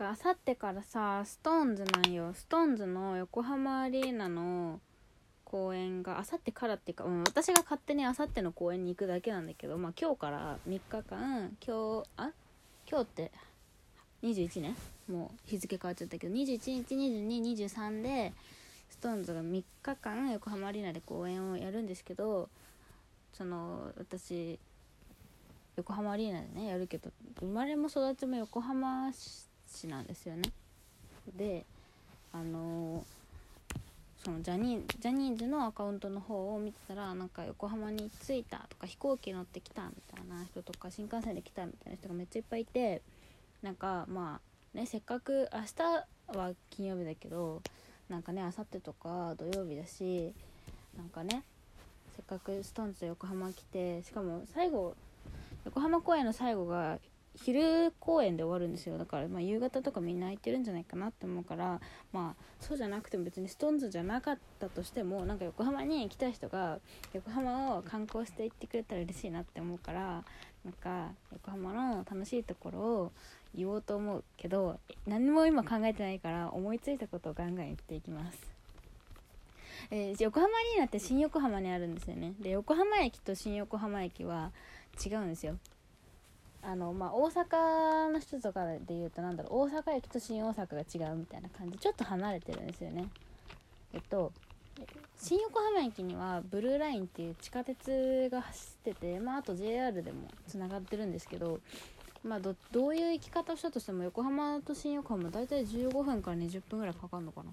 かあさってからさストーンズなんよ。ストーンズの横浜アリーナの公演があさってからっていうか、うん、私が勝手にあさっての公演に行くだけなんだけど、まあ、今日から3日間今日あ今日って21ね。もう日付変わっちゃったけど21日2223でストーンズが3日間横浜アリーナで公演をやるんですけどその私横浜アリーナでねやるけど生まれも育ちも横浜市なんですよね。であのそのジャニジャニーズのアカウントの方を見てたらなんか横浜に着いたとか飛行機乗ってきたみたいな人とか新幹線で来たみたいな人がめっちゃいっぱいいてなんかまあねせっかく明日は金曜日だけどなんかね明後日とか土曜日だしなんかねせっかくストーンズ横浜来てしかも最後横浜公演の最後が昼公演で終わるんですよ。だからま夕方とかみんな空いてるんじゃないかなって思うからまあそうじゃなくても別にストーンズじゃなかったとしてもなんか横浜に来た人が横浜を観光して行ってくれたら嬉しいなって思うからなんか横浜の楽しいところを言おうと思うけど何も今考えてないから思いついたことをガンガン言っていきます。えー、横浜アリーナって新横浜にあるんですよね。で横浜駅と新横浜駅は違うんですよ。あのまあ大阪の人とかで言うとなんだろう大阪駅と新大阪が違うみたいな感じちょっと離れてるんですよね。えっと新横浜駅にはブルーラインっていう地下鉄が走ってて、まあ、あと JR でもつながってるんですけど、まあど、どういう行き方をしたとしても横浜と新横浜大体15分から20分ぐらいかかるのかな。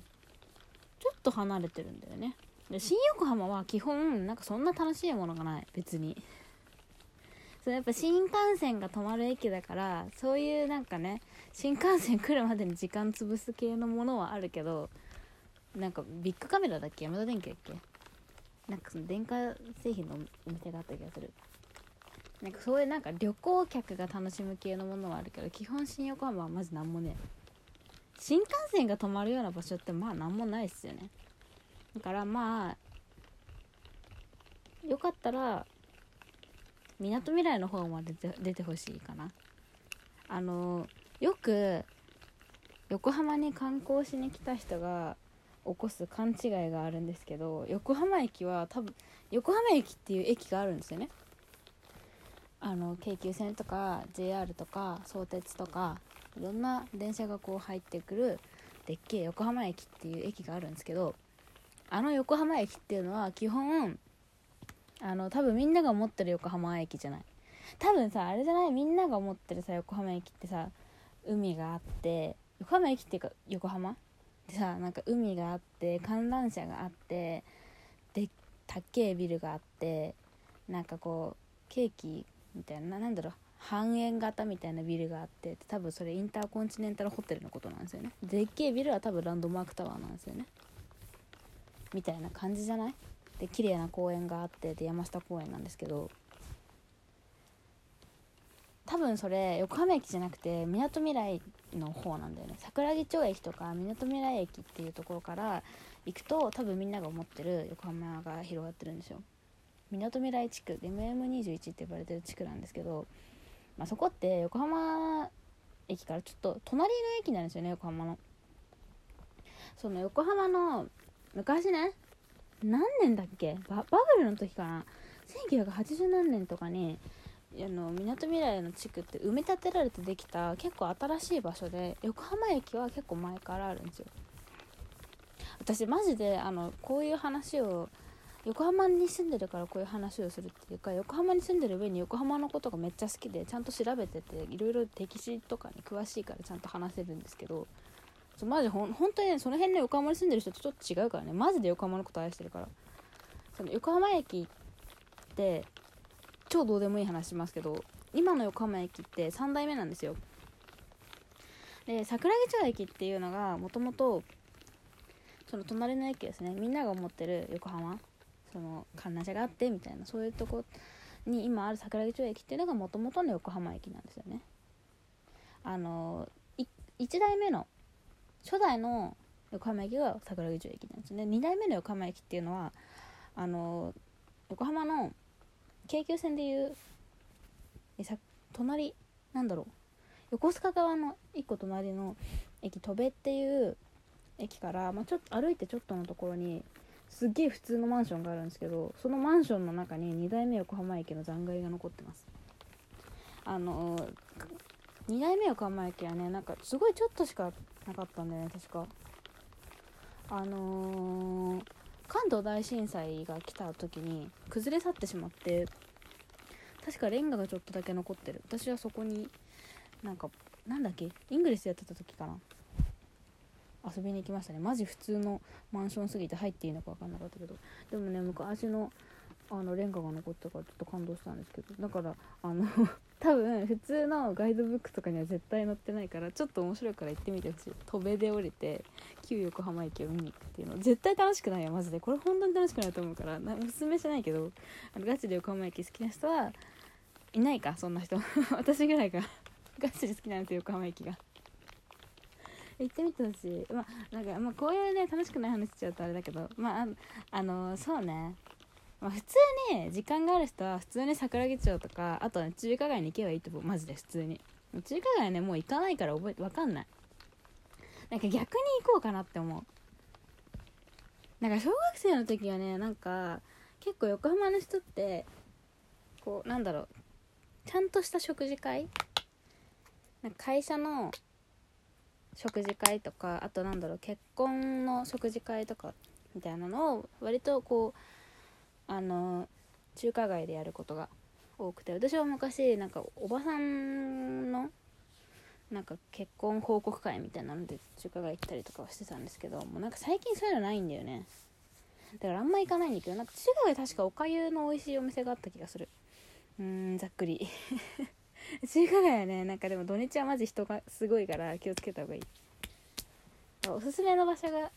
ちょっと離れてるんだよね。で新横浜は基本なんかそんな楽しいものがない別に。そうやっぱ新幹線が止まる駅だからそういうなんかね新幹線来るまでに時間潰す系のものはあるけどなんかビッグカメラだっけ？山田電機だっけ？なんかその電化製品のお店があった気がする。なんかそういうなんか旅行客が楽しむ系のものはあるけど基本新横浜はまず何もね新幹線が止まるような場所ってまあ何もないっすよね。だからまあよかったらみなとみらいの方まで出てほしいかな。あのよく横浜に観光しに来た人が起こす勘違いがあるんですけど横浜駅は多分横浜駅っていう駅があるんですよね。あの京急線とか JR とか相鉄とかいろんな電車がこう入ってくるでっけえ横浜駅っていう駅があるんですけどあの横浜駅っていうのは基本あの多分みんなが思ってる横浜駅じゃない。多分さあれじゃない？みんなが思ってるさ横浜駅ってさ海があって横浜駅っていうか横浜？でさなんか海があって観覧車があってでたっけえビルがあってなんかこうケーキみたいななんだろう？半円型みたいなビルがあって多分それインターコンチネンタルホテルのことなんですよね。でっけえビルは多分ランドマークタワーなんですよね。みたいな感じじゃない？で綺麗な公園があってで山下公園なんですけど多分それ横浜駅じゃなくてみなとみらいの方なんだよね。桜木町駅とかみなとみらい駅っていうところから行くと多分みんなが思ってる横浜が広がってるんですよ。みなとみらい地区 MM21 って呼ばれてる地区なんですけど、まあ、そこって横浜駅からちょっと隣の駅なんですよね横浜の。その横浜の昔ね何年だっけ？バブルの時かな？1980何年とかにみなとみらいの地区って埋め立てられてできた結構新しい場所で横浜駅は結構前からあるんですよ。私マジであのこういう話を横浜に住んでるからこういう話をするっていうか横浜に住んでる上に横浜のことがめっちゃ好きでちゃんと調べてていろいろ歴史とかに詳しいからちゃんと話せるんですけどそマジほん本当にねその辺の横浜に住んでる人とちょっと違うからね。マジで横浜のこと愛してるから。その横浜駅って超どうでもいい話しますけど今の横浜駅って3代目なんですよ。で桜木町駅っていうのがもともとその隣の駅ですね。みんなが思ってる横浜。その観覧車があってみたいな。そういうとこに今ある桜木町駅っていうのがもともとの横浜駅なんですよね。あの1代目の初代の横浜駅が桜木町駅なんですね。2代目の横浜駅っていうのはあの横浜の京急線でいうえさ隣なんだろう。横須賀側の1個隣の駅戸部っていう駅から、まあ、ちょっと歩いてちょっとのところにすっげえ普通のマンションがあるんですけどそのマンションの中に2代目横浜駅の残骸が残ってます。あの2代目横浜駅はねなんかすごいちょっとしかなかったんだよね確か。あのー、関東大震災が来た時に崩れ去ってしまって確かレンガがちょっとだけ残ってる。私はそこになんかなんだっけイングリスやってた時かな。遊びに行きましたね。マジ普通のマンションすぎて入っていいのか分かんなかったけど。でもね昔のあのレンガが残ったからちょっと感動したんですけどだからあの 多分普通のガイドブックとかには絶対載ってないからちょっと面白いから行ってみてほしい。戸辺で降りて旧横浜駅を見に行くっていうの。絶対楽しくないよマジで。これ本当に楽しくないと思うからなおすすめしないけどあのガチで横浜駅好きな人はいないかそんな人。私ぐらいがガチで好きなんですよ横浜駅が。行ってみてほしい。まあなんか、まあ、こういうね楽しくない話しちゃうとあれだけどまああのそうね。まあ、普通に時間がある人は普通に桜木町とかあとは中華街に行けばいいと思う。マジで普通に。中華街ねもう行かないから覚えて分かんない。なんか逆に行こうかなって思う。なんか小学生の時はねなんか結構横浜の人ってこうなんだろう。ちゃんとした食事会？なんか会社の食事会とかあとなんだろう結婚の食事会とかみたいなのを割とこうあの中華街でやることが多くて私は昔なんかおばさんのなんか結婚報告会みたいなので中華街行ったりとかはしてたんですけどもうなんか最近そういうのないんだよね。だからあんま行かないんだけどな。んか中華街確かおかゆの美味しいお店があった気がする。うーんざっくり。中華街はねなんかでも土日はマジ人がすごいから気をつけた方がいい。おすすめの場所が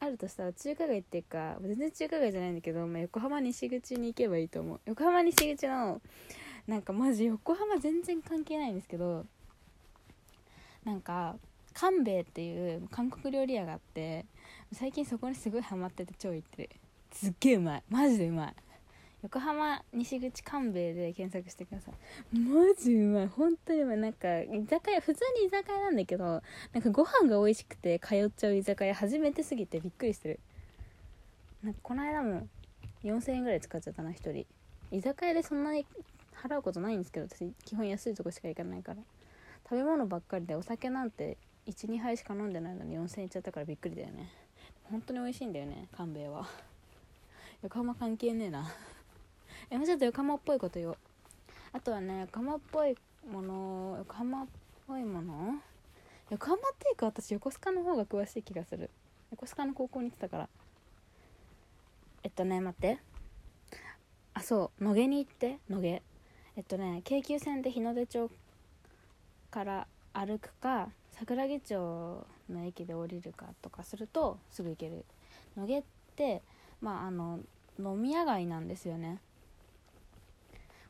あるとしたら中華街っていうか全然中華街じゃないんだけど、まあ、横浜西口に行けばいいと思う。横浜西口のなんかマジ横浜全然関係ないんですけどなんか官兵衛っていう韓国料理屋があって最近そこにすごいハマってて超行ってる。すっげえうまい。マジでうまい。横浜西口官兵衛で検索してください。マジうまい。本当にうまい。なんか居酒屋普通に居酒屋なんだけどなんかご飯が美味しくて通っちゃう居酒屋初めてすぎてびっくりしてる。なんかこの間も4000円ぐらい使っちゃったな1人。居酒屋でそんなに払うことないんですけど私基本安いとこしか行かないから。食べ物ばっかりでお酒なんて12杯しか飲んでないのに4000円いっちゃったからびっくりだよね。本当に美味しいんだよね勘兵衛は。横浜関係ねえな。えもうちょっと横浜っぽいこと言おう。あとはね横浜っぽいもの横浜っぽいもの？横浜っていうか私横須賀の方が詳しい気がする。横須賀の高校に行ってたから。えっとね待って。あそう。野毛に行って。野毛。えっとね京急線で日の出町から歩くか桜木町の駅で降りるかとかするとすぐ行ける。野毛ってまああの飲み屋街なんですよね。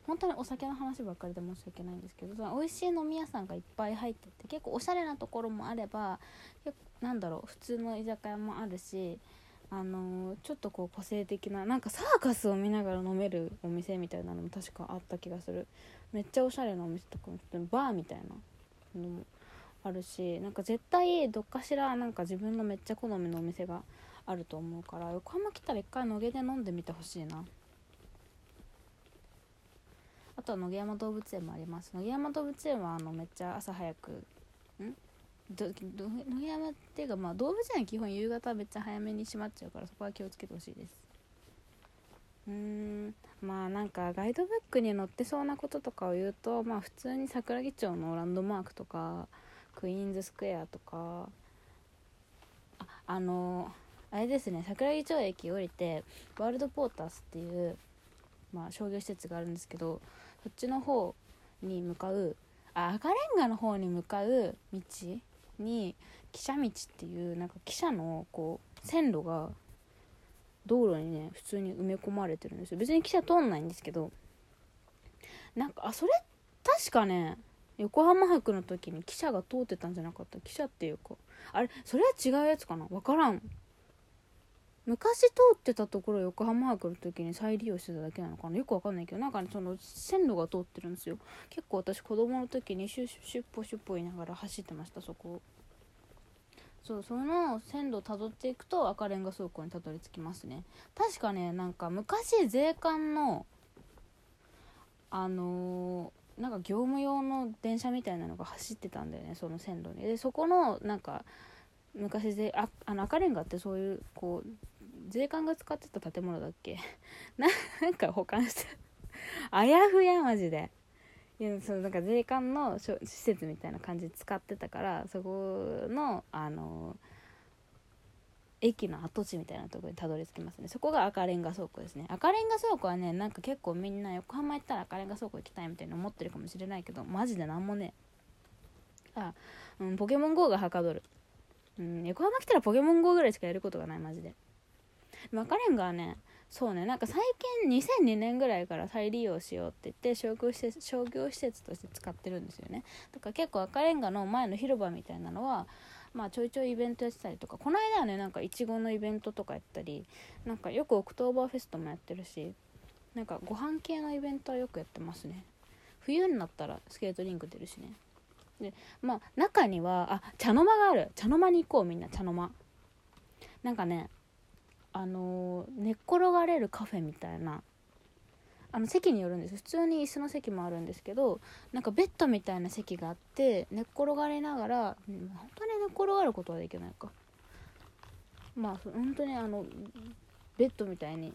本当にお酒の話ばっかりで申し訳ないんですけど美味しい飲み屋さんがいっぱい入ってて結構おしゃれなところもあればなんだろう普通の居酒屋もあるしあのー、ちょっとこう個性的ななんかサーカスを見ながら飲めるお店みたいなのも確かあった気がする。めっちゃおしゃれなお店とかもバーみたいなのもあるしなんか絶対どっかしらなんか自分のめっちゃ好みのお店があると思うから横浜来たら一回野毛で飲んでみてほしいな。とは野毛山動物園もあります。野毛山動物園はあのめっちゃ朝早く。ん？ど野毛山っていうかまあ動物園は基本夕方めっちゃ早めに閉まっちゃうからそこは気をつけてほしいです。うーん。まあなんかガイドブックに載ってそうなこととかを言うとまあ普通に桜木町のランドマークとかクイーンズスクエアとかああのあれですね桜木町駅降りてワールドポータースっていうまあ商業施設があるんですけどそっちの方に向かうあ赤レンガの方に向かう道に汽車道っていうなんか汽車のこう線路が道路にね普通に埋め込まれてるんですよ。別に汽車通んないんですけどなんかあそれ確かね横浜博の時に汽車が通ってたんじゃなかった。汽車っていうかあれそれは違うやつかな？分からん。昔通ってたところ横浜アークの時に再利用してただけなのかな？よくわかんないけどなんかねその線路が通ってるんですよ。結構私子供の時にシュッシュッポシュッポ言いながら走ってましたそこそうその線路をたどっていくと赤レンガ倉庫にたどり着きますね。確かねなんか昔税関のあのー、なんか業務用の電車みたいなのが走ってたんだよねその線路に。でそこのなんか昔でああの赤レンガってそういうこう税関が使ってた建物だっけ？なんか保管してあやふやマジで。いやそのなんか税関の施設みたいな感じで使ってたからそこのあの駅の跡地みたいなとこにたどり着きますね。そこが赤レンガ倉庫ですね。赤レンガ倉庫はねなんか結構みんな横浜行ったら赤レンガ倉庫行きたいみたいに思ってるかもしれないけどマジで何もねあ、うん、ポケモン GO がはかどる、うん、横浜来たらポケモン GO ぐらいしかやることがないマジで。赤レンガはね。そうね。なんか最近2002年ぐらいから再利用しようって言って商業施設商業施設として使ってるんですよね。だから結構赤レンガの前の広場みたいなのはまあちょいちょいイベントやってたりとかこの間はねなんかいちごのイベントとかやったりなんかよくオクトーバーフェストもやってるしなんかご飯系のイベントはよくやってますね。冬になったらスケートリンク出るしね。でまあ中にはあ茶の間がある。茶の間に行こうみんな。茶の間。なんかねあの寝っ転がれるカフェみたいな。あの席によるんです普通に椅子の席もあるんですけどなんかベッドみたいな席があって寝っ転がりながら、うん、本当に寝っ転がることはできないか。まあ本当にあのベッドみたいに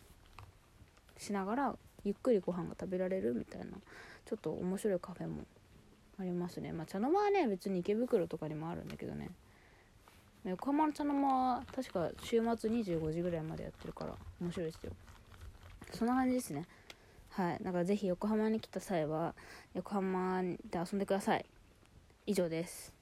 しながらゆっくりご飯が食べられるみたいなちょっと面白いカフェもありますね。まあ茶の間はね別に池袋とかにもあるんだけどね。横浜の茶の間は確か週末25時ぐらいまでやってるから面白いですよ。そんな感じですね。はい。だからぜひ横浜に来た際は横浜で遊んでください。以上です。